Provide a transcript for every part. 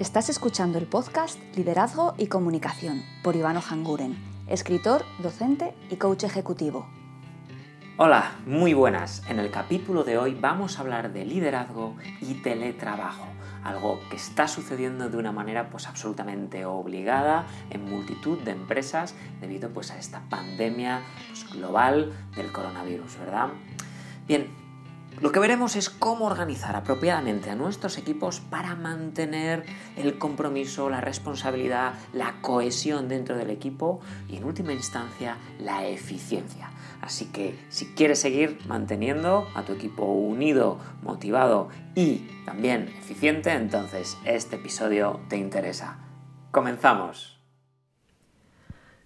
Estás escuchando el podcast Liderazgo y Comunicación por Ivano Hanguren, escritor, docente y coach ejecutivo. Hola, muy buenas. En el capítulo de hoy vamos a hablar de liderazgo y teletrabajo, algo que está sucediendo de una manera pues absolutamente obligada en multitud de empresas debido pues a esta pandemia pues, global del coronavirus, ¿verdad? Bien, lo que veremos es cómo organizar apropiadamente a nuestros equipos para mantener el compromiso, la responsabilidad, la cohesión dentro del equipo y en última instancia la eficiencia. Así que si quieres seguir manteniendo a tu equipo unido, motivado y también eficiente, entonces este episodio te interesa. Comenzamos.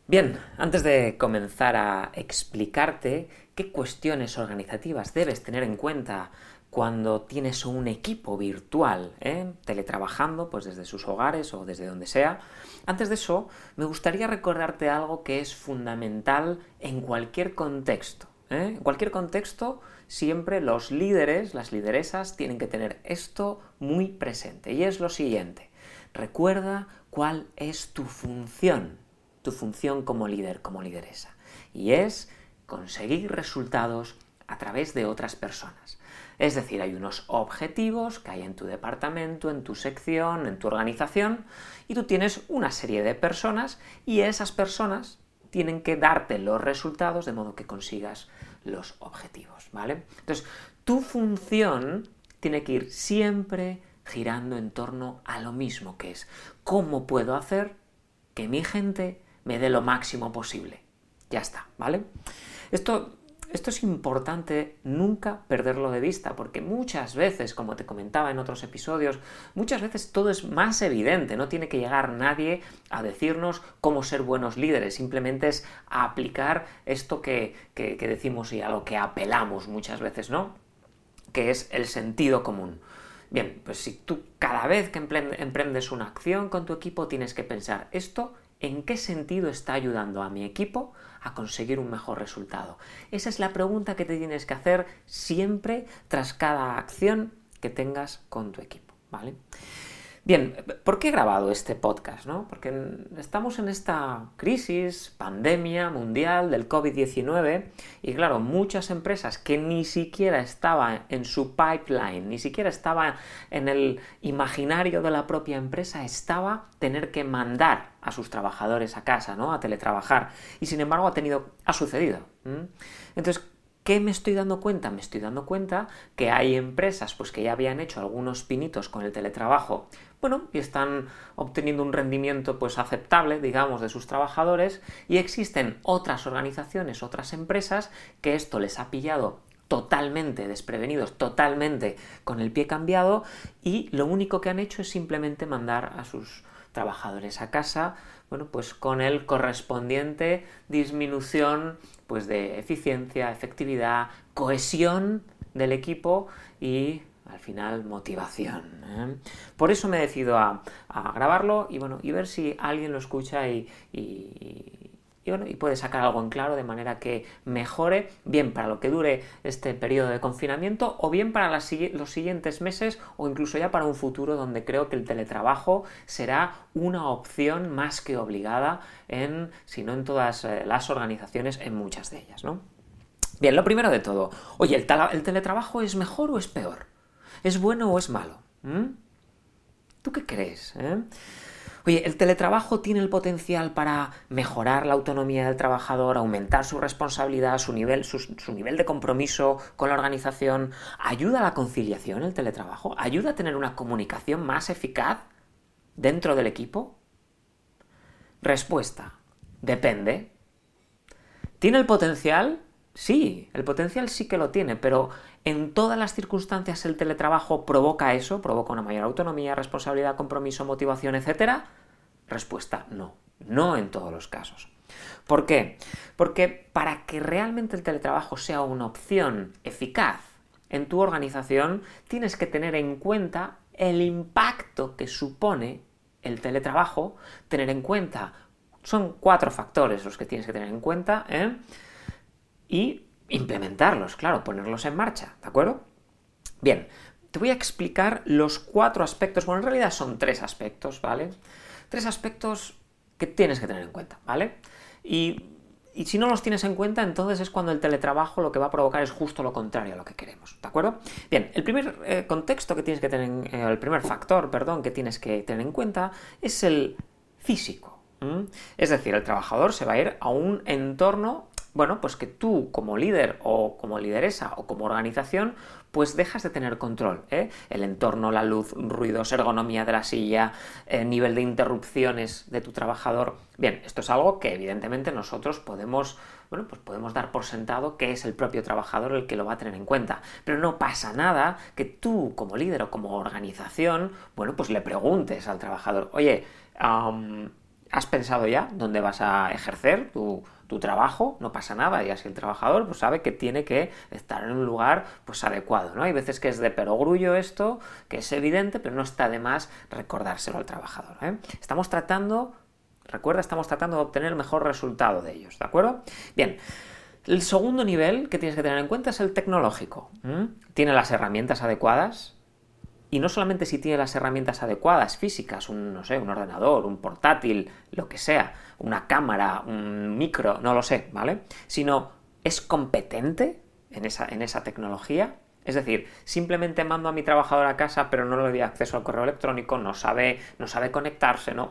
Bien, antes de comenzar a explicarte qué cuestiones organizativas debes tener en cuenta cuando tienes un equipo virtual, ¿eh? teletrabajando, pues desde sus hogares o desde donde sea. Antes de eso, me gustaría recordarte algo que es fundamental en cualquier contexto. ¿eh? En cualquier contexto, siempre los líderes, las lideresas, tienen que tener esto muy presente. Y es lo siguiente. Recuerda cuál es tu función tu función como líder, como lideresa. Y es conseguir resultados a través de otras personas. Es decir, hay unos objetivos que hay en tu departamento, en tu sección, en tu organización, y tú tienes una serie de personas y esas personas tienen que darte los resultados de modo que consigas los objetivos, ¿vale? Entonces, tu función tiene que ir siempre girando en torno a lo mismo, que es cómo puedo hacer que mi gente me dé lo máximo posible. Ya está, ¿vale? Esto, esto es importante nunca perderlo de vista, porque muchas veces, como te comentaba en otros episodios, muchas veces todo es más evidente, no tiene que llegar nadie a decirnos cómo ser buenos líderes, simplemente es aplicar esto que, que decimos y a lo que apelamos muchas veces, ¿no? Que es el sentido común. Bien, pues si tú cada vez que emprendes una acción con tu equipo tienes que pensar esto ¿En qué sentido está ayudando a mi equipo a conseguir un mejor resultado? Esa es la pregunta que te tienes que hacer siempre tras cada acción que tengas con tu equipo, ¿vale? Bien, ¿por qué he grabado este podcast? No? Porque estamos en esta crisis, pandemia mundial del COVID-19 y claro, muchas empresas que ni siquiera estaban en su pipeline, ni siquiera estaba en el imaginario de la propia empresa, estaba tener que mandar a sus trabajadores a casa, ¿no? A teletrabajar. Y sin embargo ha tenido, ha sucedido. Entonces, ¿Qué me estoy dando cuenta? Me estoy dando cuenta que hay empresas pues, que ya habían hecho algunos pinitos con el teletrabajo, bueno, y están obteniendo un rendimiento pues aceptable, digamos, de sus trabajadores, y existen otras organizaciones, otras empresas que esto les ha pillado totalmente desprevenidos, totalmente con el pie cambiado, y lo único que han hecho es simplemente mandar a sus trabajadores a casa, bueno, pues con el correspondiente disminución pues de eficiencia, efectividad, cohesión del equipo y al final motivación. ¿eh? Por eso me decido a, a, grabarlo y bueno, y ver si alguien lo escucha y, y, y, puede sacar algo en claro de manera que mejore, bien para lo que dure este periodo de confinamiento o bien para los siguientes meses o incluso ya para un futuro donde creo que el teletrabajo será una opción más que obligada en, si no en todas eh, las organizaciones, en muchas de ellas, ¿no? Bien, lo primero de todo, oye, ¿el, ¿el teletrabajo es mejor o es peor? ¿Es bueno o es malo? ¿Mm? ¿Tú qué crees? Eh? Oye, ¿el teletrabajo tiene el potencial para mejorar la autonomía del trabajador, aumentar su responsabilidad, su nivel, su, su, nivel de compromiso con la organización? ¿Ayuda a la conciliación el teletrabajo? ¿Ayuda a tener una comunicación más eficaz dentro del equipo? Respuesta. Depende. ¿Tiene el potencial? Sí, el potencial sí que lo tiene, pero ¿en todas las circunstancias el teletrabajo provoca eso? ¿Provoca una mayor autonomía, responsabilidad, compromiso, motivación, etcétera? Respuesta, no, no en todos los casos. ¿Por qué? Porque para que realmente el teletrabajo sea una opción eficaz en tu organización, tienes que tener en cuenta el impacto que supone el teletrabajo, tener en cuenta, son cuatro factores los que tienes que tener en cuenta, ¿eh? y implementarlos, claro, ponerlos en marcha, ¿de acuerdo? Bien, te voy a explicar los cuatro aspectos, bueno, en realidad son tres aspectos, ¿vale? Tres aspectos que tienes que tener en cuenta, ¿vale? Y, si no los tienes en cuenta, entonces es cuando el teletrabajo lo que va a provocar es justo lo contrario a lo que queremos, ¿de acuerdo? Bien, el primer eh, contexto que tienes que tener, eh, el primer factor, perdón, que tienes que tener en cuenta es el físico. Es decir, el trabajador se va a ir a un entorno bueno, pues que tú como líder o como lideresa o como organización, pues dejas de tener control. ¿eh? El entorno, la luz, ruidos, ergonomía de la silla, eh, nivel de interrupciones de tu trabajador. Bien, esto es algo que evidentemente nosotros podemos, bueno, pues podemos dar por sentado que es el propio trabajador el que lo va a tener en cuenta. Pero no pasa nada que tú como líder o como organización, bueno, pues le preguntes al trabajador, oye, ¿has pensado ya dónde vas a ejercer tu tu trabajo, no pasa nada, y así el trabajador pues sabe que tiene que estar en un lugar pues adecuado, ¿no? Hay veces que es de perogrullo esto, que es evidente, pero no está de más recordárselo al trabajador. ¿eh? Estamos tratando, recuerda, estamos tratando de obtener el mejor resultado de ellos, ¿de acuerdo? Bien. El segundo nivel que tienes que tener en cuenta es el tecnológico. ¿Tiene las herramientas adecuadas? Y no solamente si tiene las herramientas adecuadas, físicas, un, no sé, un ordenador, un portátil, lo que sea, una cámara, un micro, no lo sé, ¿vale? Sino es competente en esa, en esa tecnología. Es decir, simplemente mando a mi trabajador a casa, pero no le doy acceso al correo electrónico, no sabe, no sabe conectarse, ¿no?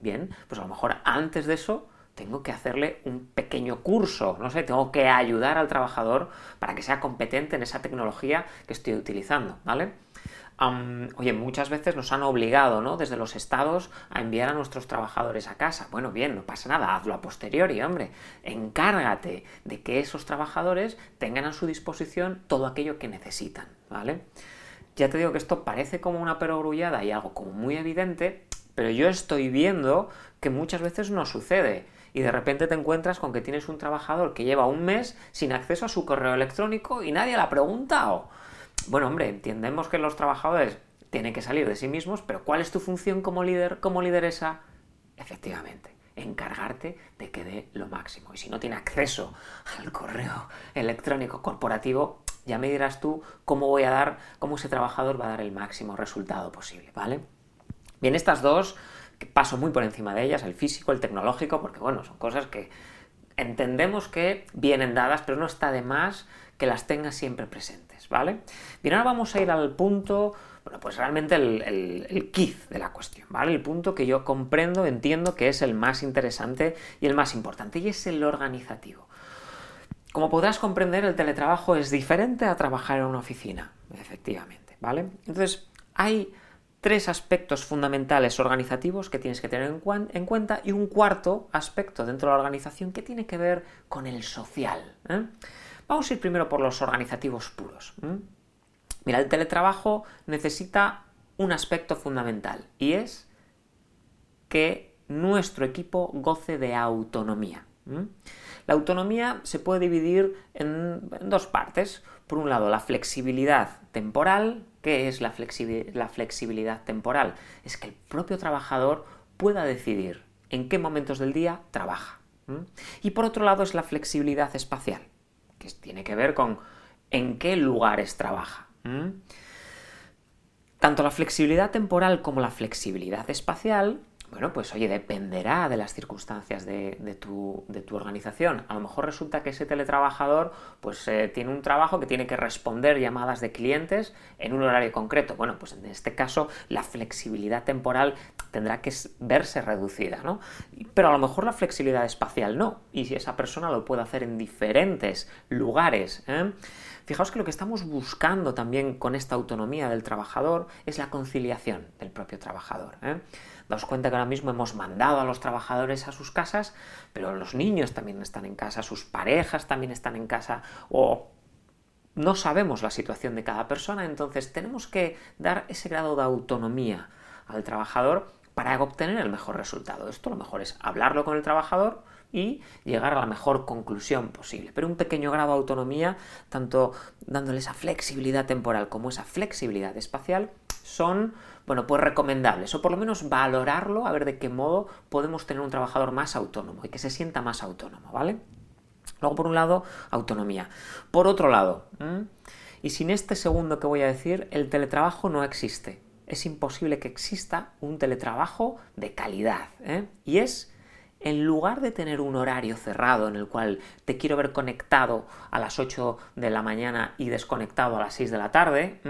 Bien, pues a lo mejor antes de eso tengo que hacerle un pequeño curso, no sé, tengo que ayudar al trabajador para que sea competente en esa tecnología que estoy utilizando, ¿vale? Oye, muchas veces nos han obligado, ¿no? Desde los estados a enviar a nuestros trabajadores a casa. Bueno, bien, no pasa nada, hazlo a posteriori, hombre. Encárgate de que esos trabajadores tengan a su disposición todo aquello que necesitan, ¿vale? Ya te digo que esto parece como una perogrullada y algo como muy evidente, pero yo estoy viendo que muchas veces no sucede. Y de repente te encuentras con que tienes un trabajador que lleva un mes sin acceso a su correo electrónico y nadie le ha preguntado. Bueno, hombre, entendemos que los trabajadores tienen que salir de sí mismos, pero ¿cuál es tu función como líder, como lideresa? Efectivamente, encargarte de que dé lo máximo. Y si no tiene acceso al correo electrónico corporativo, ya me dirás tú cómo voy a dar, cómo ese trabajador va a dar el máximo resultado posible, ¿vale? Bien, estas dos, que paso muy por encima de ellas, el físico, el tecnológico, porque bueno, son cosas que entendemos que vienen dadas, pero no está de más que las tengas siempre presentes, ¿vale? Bien, ahora vamos a ir al punto, bueno, pues realmente el, el, el de la cuestión, ¿vale? El punto que yo comprendo, entiendo que es el más interesante y el más importante, y es el organizativo. Como podrás comprender, el teletrabajo es diferente a trabajar en una oficina, efectivamente, ¿vale? Entonces, hay tres aspectos fundamentales organizativos que tienes que tener en, cuenta y un cuarto aspecto dentro de la organización que tiene que ver con el social. ¿eh? Vamos a ir primero por los organizativos puros. Mira, el teletrabajo necesita un aspecto fundamental y es que nuestro equipo goce de autonomía. La autonomía se puede dividir en, dos partes. Por un lado, la flexibilidad temporal. ¿Qué es la, la flexibilidad temporal? Es que el propio trabajador pueda decidir en qué momentos del día trabaja. Y por otro lado es la flexibilidad espacial que ver con en qué lugares trabaja. Tanto la flexibilidad temporal como la flexibilidad espacial bueno, pues oye, dependerá de las circunstancias de, tu, organización. A lo mejor resulta que ese teletrabajador pues eh, tiene un trabajo que tiene que responder llamadas de clientes en un horario concreto. Bueno, pues en este caso la flexibilidad temporal tendrá que verse reducida, ¿no? Pero a lo mejor la flexibilidad espacial no. Y si esa persona lo puede hacer en diferentes lugares. ¿eh? Fijaos que lo que estamos buscando también con esta autonomía del trabajador es la conciliación del propio trabajador. ¿eh? Daos cuenta que ahora mismo hemos mandado a los trabajadores a sus casas, pero los niños también están en casa, sus parejas también están en casa, o no sabemos la situación de cada persona, entonces tenemos que dar ese grado de autonomía al trabajador para obtener el mejor resultado. Esto lo mejor es hablarlo con el trabajador y llegar a la mejor conclusión posible. Pero un pequeño grado de autonomía, tanto dándole esa flexibilidad temporal como esa flexibilidad espacial, son bueno, pues recomendables, o por lo menos valorarlo, a ver de qué modo podemos tener un trabajador más autónomo y que se sienta más autónomo, ¿vale? Luego, por un lado, autonomía. Por otro lado, Y sin este segundo que voy a decir, el teletrabajo no existe. Es imposible que exista un teletrabajo de calidad. ¿eh? Y es, en lugar de tener un horario cerrado en el cual te quiero ver conectado a las 8 de la mañana y desconectado a las 6 de la tarde,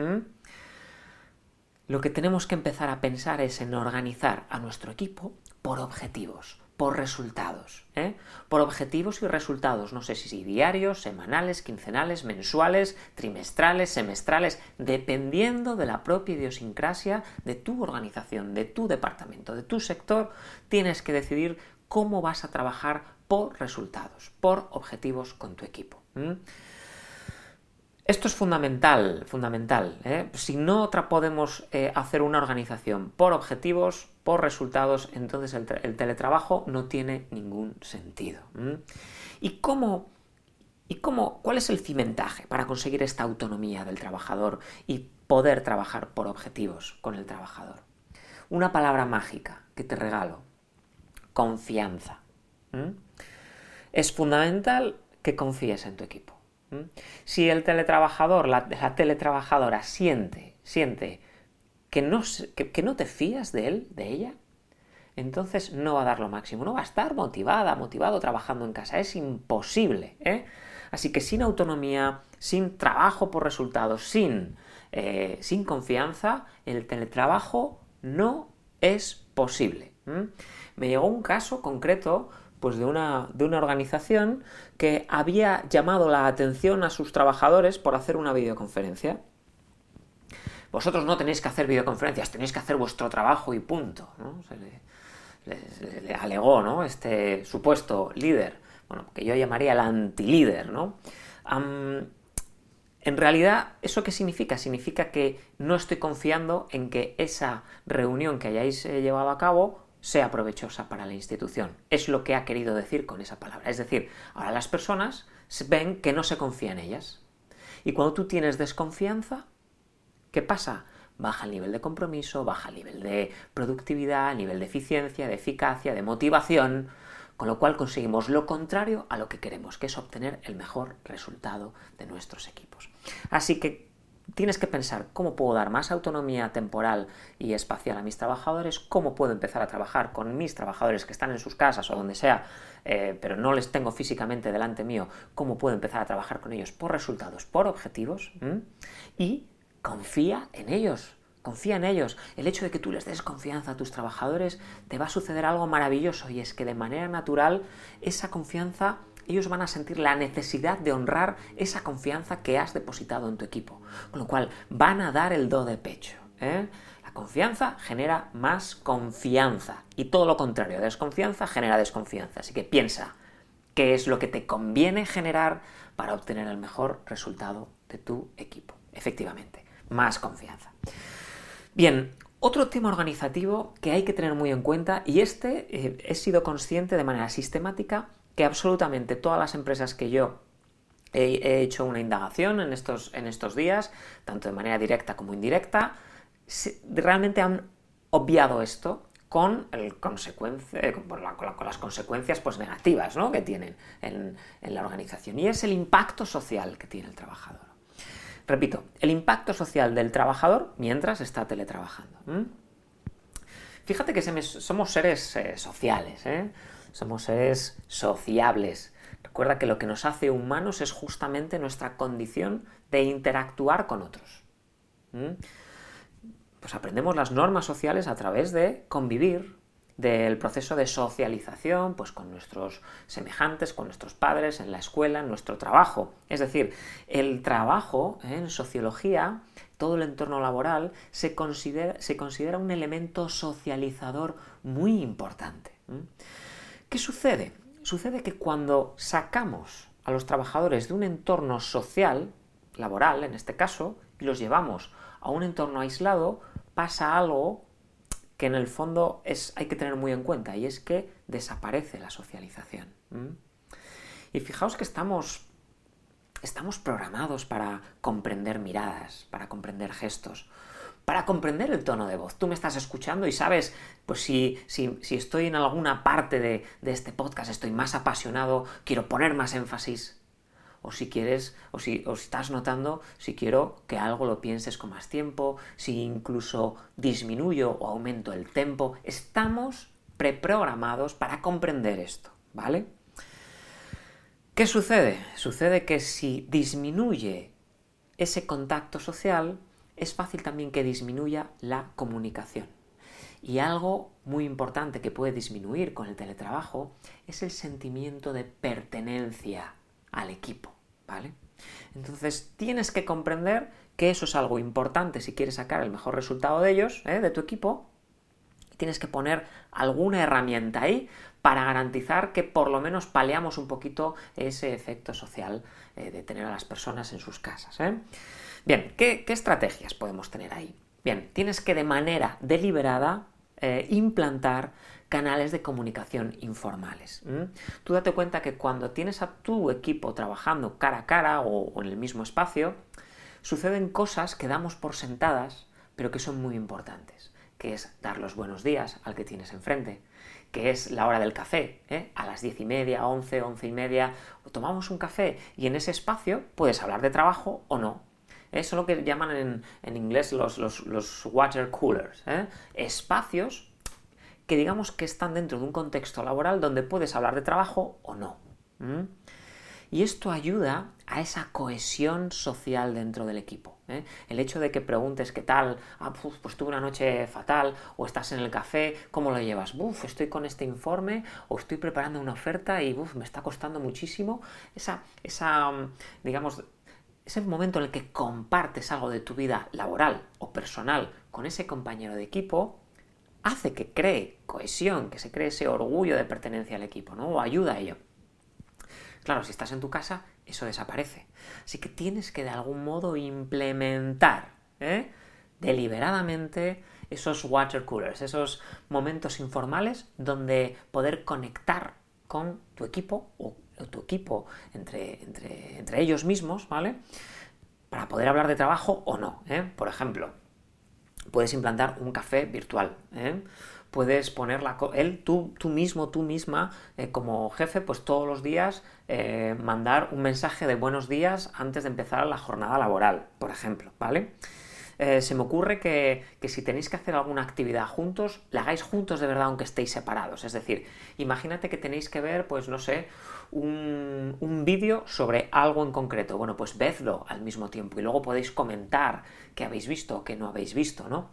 lo que tenemos que empezar a pensar es en organizar a nuestro equipo por objetivos, por resultados, ¿eh? por objetivos y resultados, no sé si diarios, semanales, quincenales, mensuales, trimestrales, semestrales, dependiendo de la propia idiosincrasia de tu organización, de tu departamento, de tu sector, tienes que decidir cómo vas a trabajar por resultados, por objetivos con tu equipo. Esto es fundamental, fundamental. ¿eh? Si no podemos eh, hacer una organización por objetivos, por resultados, entonces el, teletrabajo no tiene ningún sentido. ¿Y cómo, ¿Y cómo, cuál es el cimentaje para conseguir esta autonomía del trabajador y poder trabajar por objetivos con el trabajador? Una palabra mágica que te regalo. Confianza. Es fundamental que confíes en tu equipo. Si el teletrabajador, la, teletrabajadora siente, siente que no, que, no te fías de él, de ella, entonces no va a dar lo máximo, no va a estar motivada, motivado trabajando en casa, es imposible. ¿eh? Así que sin autonomía, sin trabajo por resultados, sin, eh, sin confianza, el teletrabajo no es posible. Me llegó un caso concreto pues de una, de una organización que había llamado la atención a sus trabajadores por hacer una videoconferencia. Vosotros no tenéis que hacer videoconferencias, tenéis que hacer vuestro trabajo y punto. Se le, alegó ¿no? este supuesto líder, bueno, que yo llamaría el antilíder. ¿no? en realidad, ¿eso qué significa? Significa que no estoy confiando en que esa reunión que hayáis eh, llevado a cabo sea provechosa para la institución. Es lo que ha querido decir con esa palabra. Es decir, ahora las personas ven que no se confía en ellas. Y cuando tú tienes desconfianza, ¿qué pasa? Baja el nivel de compromiso, baja el nivel de productividad, el nivel de eficiencia, de eficacia, de motivación, con lo cual conseguimos lo contrario a lo que queremos, que es obtener el mejor resultado de nuestros equipos. Así que tienes que pensar cómo puedo dar más autonomía temporal y espacial a mis trabajadores, cómo puedo empezar a trabajar con mis trabajadores que están en sus casas o donde sea, eh, pero no les tengo físicamente delante mío, cómo puedo empezar a trabajar con ellos por resultados, por objetivos, y confía en ellos. Confía en ellos. El hecho de que tú les des confianza a tus trabajadores, te va a suceder algo maravilloso y es que de manera natural esa confianza ellos van a sentir la necesidad de honrar esa confianza que has depositado en tu equipo. Con lo cual van a dar el do de pecho. ¿eh? La confianza genera más confianza y todo lo contrario, desconfianza genera desconfianza. Así que piensa qué es lo que te conviene generar para obtener el mejor resultado de tu equipo. Efectivamente, más confianza. Bien, otro tema organizativo que hay que tener muy en cuenta, y este eh, he sido consciente de manera sistemática, que absolutamente todas las empresas que yo he, hecho una indagación en estos, en estos días, tanto de manera directa como indirecta, realmente han obviado esto con, el consecuencia, con, las consecuencias pues, negativas que tienen en, la organización. Y es el impacto social que tiene el trabajador. Repito, el impacto social del trabajador mientras está teletrabajando. Fíjate que somos seres eh, sociales. ¿eh? Somos seres sociables. Recuerda que lo que nos hace humanos es justamente nuestra condición de interactuar con otros. ¿Mm? Pues aprendemos las normas sociales a través de convivir, del proceso de socialización, pues con nuestros semejantes, con nuestros padres, en la escuela, en nuestro trabajo. Es decir, el trabajo ¿eh? en sociología, todo el entorno laboral, se considera, se considera un elemento socializador muy importante. ¿Qué sucede? Sucede que cuando sacamos a los trabajadores de un entorno social, laboral en este caso, y los llevamos a un entorno aislado, pasa algo que en el fondo es, hay que tener muy en cuenta, y es que desaparece la socialización. Y fijaos que estamos, estamos programados para comprender miradas, para comprender gestos, para comprender el tono de voz. Tú me estás escuchando y sabes, pues si, si, estoy en alguna parte de, este podcast, estoy más apasionado, quiero poner más énfasis, o si quieres, o si, o si estás notando si quiero que algo lo pienses con más tiempo, si incluso disminuyo o aumento el tempo. Estamos preprogramados para comprender esto, ¿vale? ¿Qué sucede? Sucede que si disminuye ese contacto social, es fácil también que disminuya la comunicación. Y algo muy importante que puede disminuir con el teletrabajo es el sentimiento de pertenencia al equipo, ¿vale? Entonces tienes que comprender que eso es algo importante si quieres sacar el mejor resultado de ellos, ¿eh? de tu equipo. Tienes que poner alguna herramienta ahí para garantizar que por lo menos paleamos un poquito ese efecto social eh, de tener a las personas en sus casas. ¿eh? Bien, ¿qué, estrategias podemos tener ahí? Bien, tienes que de manera deliberada eh, implantar canales de comunicación informales. Tú date cuenta que cuando tienes a tu equipo trabajando cara a cara o, en el mismo espacio, suceden cosas que damos por sentadas, pero que son muy importantes, que es dar los buenos días al que tienes enfrente, que es la hora del café, ¿eh? a las diez y media, once, once y media, tomamos un café y en ese espacio puedes hablar de trabajo o no, eso es lo que llaman en, inglés los, water coolers. ¿eh? Espacios que digamos que están dentro de un contexto laboral donde puedes hablar de trabajo o no. Y esto ayuda a esa cohesión social dentro del equipo. ¿eh? El hecho de que preguntes qué tal, ah, pues tuve una noche fatal, o estás en el café, ¿cómo lo llevas? Buf, estoy con este informe, o estoy preparando una oferta y me está costando muchísimo. Esa, esa digamos, ese momento en el que compartes algo de tu vida laboral o personal con ese compañero de equipo, hace que cree cohesión, que se cree ese orgullo de pertenencia al equipo, ¿no? O ayuda a ello. Claro, si estás en tu casa, eso desaparece. Así que tienes que de algún modo implementar ¿eh? deliberadamente esos water coolers, esos momentos informales donde poder conectar con tu equipo o tu equipo entre, entre, ellos mismos, ¿vale? Para poder hablar de trabajo o no. ¿eh? Por ejemplo, puedes implantar un café virtual. ¿eh? Puedes poner la él, tú, tú mismo, tú misma, eh, como jefe, pues todos los días mandar un mensaje de buenos días antes de empezar la jornada laboral, por ejemplo, ¿vale? Eh, se me ocurre que, si tenéis que hacer alguna actividad juntos, la hagáis juntos de verdad aunque estéis separados. Es decir, imagínate que tenéis que ver, pues no sé, un, un vídeo sobre algo en concreto. Bueno, pues vedlo al mismo tiempo y luego podéis comentar qué habéis visto o qué no habéis visto, ¿no?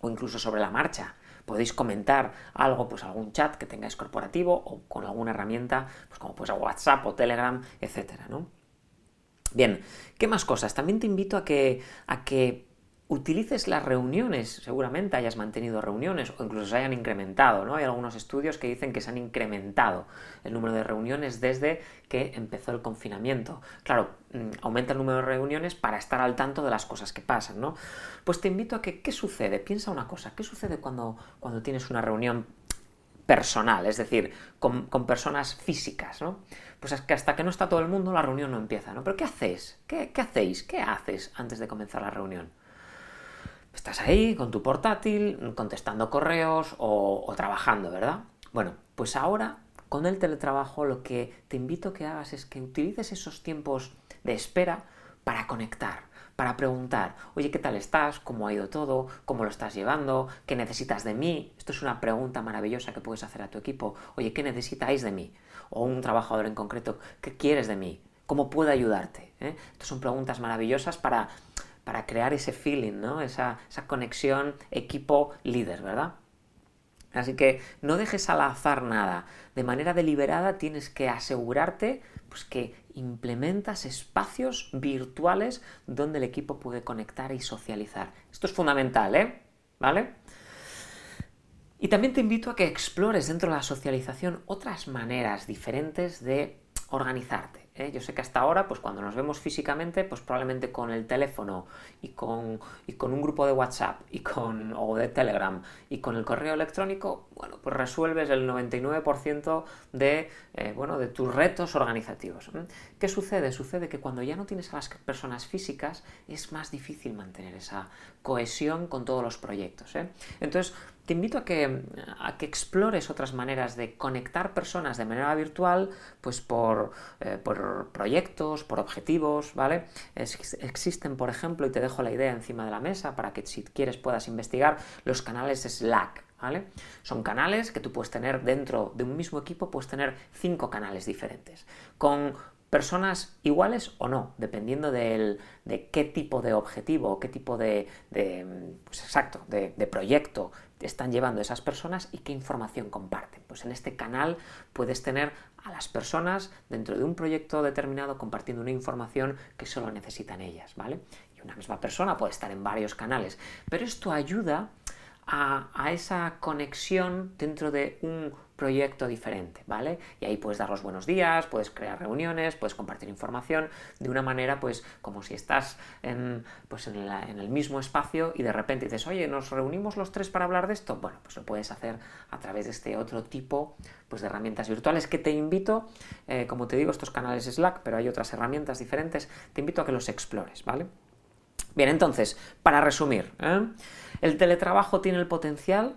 O incluso sobre la marcha podéis comentar algo, pues algún chat que tengáis corporativo o con alguna herramienta, pues como pues WhatsApp o Telegram, etcétera, ¿no? Bien, ¿qué más cosas? También te invito a que, a que utilices las reuniones, seguramente hayas mantenido reuniones o incluso se hayan incrementado, ¿no? Hay algunos estudios que dicen que se han incrementado el número de reuniones desde que empezó el confinamiento. Claro, mm, aumenta el número de reuniones para estar al tanto de las cosas que pasan, ¿no? Pues te invito a que, ¿qué sucede? Piensa una cosa, ¿qué sucede cuando, cuando tienes una reunión personal, es decir, con, personas físicas, ¿no? Pues es que hasta que no está todo el mundo la reunión no empieza, ¿no? Pero ¿qué hacéis? ¿Qué, qué hacéis? ¿Qué haces antes de comenzar la reunión? Estás ahí con tu portátil, contestando correos o, trabajando, ¿verdad? Bueno, pues ahora con el teletrabajo lo que te invito a que hagas es que utilices esos tiempos de espera para conectar, para preguntar, oye, ¿qué tal estás? ¿Cómo ha ido todo? ¿Cómo lo estás llevando? ¿Qué necesitas de mí? Esto es una pregunta maravillosa que puedes hacer a tu equipo. Oye, ¿qué necesitáis de mí? O un trabajador en concreto, ¿qué quieres de mí? ¿Cómo puedo ayudarte? ¿Eh? Estas son preguntas maravillosas para para crear ese feeling, ¿no? esa, conexión equipo-líder, ¿verdad? Así que no dejes al azar nada. De manera deliberada tienes que asegurarte pues, que implementas espacios virtuales donde el equipo puede conectar y socializar. Esto es fundamental, ¿eh? ¿Vale? Y también te invito a que explores dentro de la socialización otras maneras diferentes de organizarte. ¿Eh? Yo sé que hasta ahora, pues cuando nos vemos físicamente, pues probablemente con el teléfono y con, y con un grupo de WhatsApp y con, o de Telegram y con el correo electrónico, bueno, pues resuelves el 99% de, eh, bueno, de tus retos organizativos. ¿Qué sucede? Sucede que cuando ya no tienes a las personas físicas es más difícil mantener esa cohesión con todos los proyectos. ¿eh? Entonces, te invito a que, a que explores otras maneras de conectar personas de manera virtual, pues por, eh, por proyectos, por objetivos, ¿vale? existen, por ejemplo, y te dejo la idea encima de la mesa para que si quieres puedas investigar los canales Slack, ¿Vale? Son canales que tú puedes tener dentro de un mismo equipo, puedes tener cinco canales diferentes, con personas iguales o no, dependiendo de qué tipo de objetivo qué tipo de, pues exacto, de, proyecto están llevando esas personas y qué información comparten. Pues en este canal puedes tener a las personas dentro de un proyecto determinado compartiendo una información que solo necesitan ellas, ¿vale? Y una misma persona puede estar en varios canales, pero esto ayuda a, esa conexión dentro de un proyecto diferente, ¿vale? Y ahí puedes dar los buenos días, puedes crear reuniones, puedes compartir información de una manera, pues, como si estás en, pues, en, el mismo espacio y de repente dices, oye, ¿nos reunimos los tres para hablar de esto? Bueno, pues lo puedes hacer a través de este otro tipo pues, de herramientas virtuales que te invito, eh, como te digo, estos canales Slack, pero hay otras herramientas diferentes, te invito a que los explores, ¿vale? Bien, entonces, para resumir, ¿eh? ¿el teletrabajo tiene el potencial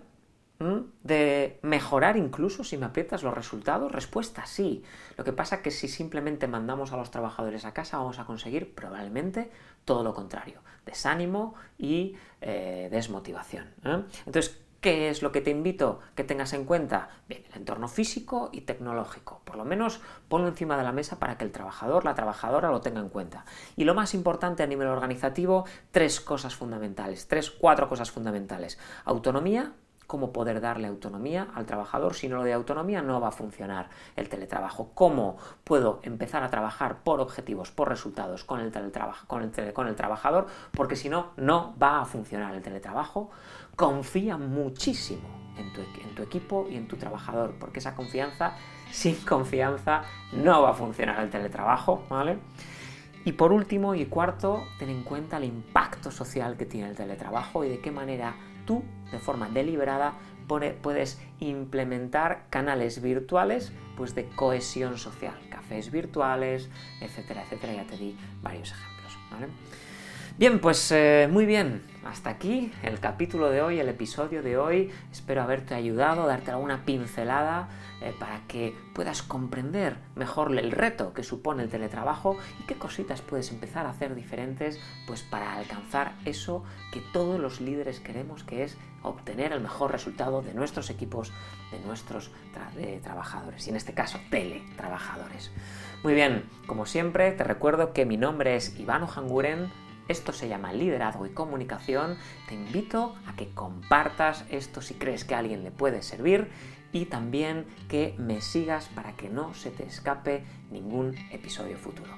de mejorar incluso si me aprietas los resultados? Respuesta sí. Lo que pasa es que si simplemente mandamos a los trabajadores a casa vamos a conseguir probablemente todo lo contrario, desánimo y eh, desmotivación. ¿eh? Entonces, ¿Qué es lo que te invito que tengas en cuenta? Bien, el entorno físico y tecnológico. Por lo menos ponlo encima de la mesa para que el trabajador, la trabajadora lo tenga en cuenta. Y lo más importante a nivel organizativo, tres cosas fundamentales, tres, cuatro cosas fundamentales. Autonomía, cómo poder darle autonomía al trabajador. Si no lo de autonomía, no va a funcionar el teletrabajo. ¿Cómo puedo empezar a trabajar por objetivos, por resultados con el, con el, con el trabajador? Porque si no, no va a funcionar el teletrabajo. Confía muchísimo en tu, en tu equipo y en tu trabajador, porque esa confianza, sin confianza, no va a funcionar el teletrabajo, ¿vale? Y por último y cuarto, ten en cuenta el impacto social que tiene el teletrabajo y de qué manera tú, de forma deliberada, puedes implementar canales virtuales pues de cohesión social, cafés virtuales, etcétera, etcétera. Ya te di varios ejemplos. Bien, pues eh, muy bien. Hasta aquí el capítulo de hoy, el episodio de hoy. Espero haberte ayudado, darte alguna pincelada eh, para que puedas comprender mejor el reto que supone el teletrabajo y qué cositas puedes empezar a hacer diferentes pues para alcanzar eso que todos los líderes queremos, que es obtener el mejor resultado de nuestros equipos, de nuestros trabajadores y en este caso teletrabajadores. Muy bien, como siempre te recuerdo que mi nombre es Ivano Hanguren esto se llama liderazgo y comunicación. Te invito a que compartas esto si crees que a alguien le puede servir y también que me sigas para que no se te escape ningún episodio futuro.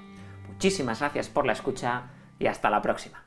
Muchísimas gracias por la escucha y hasta la próxima.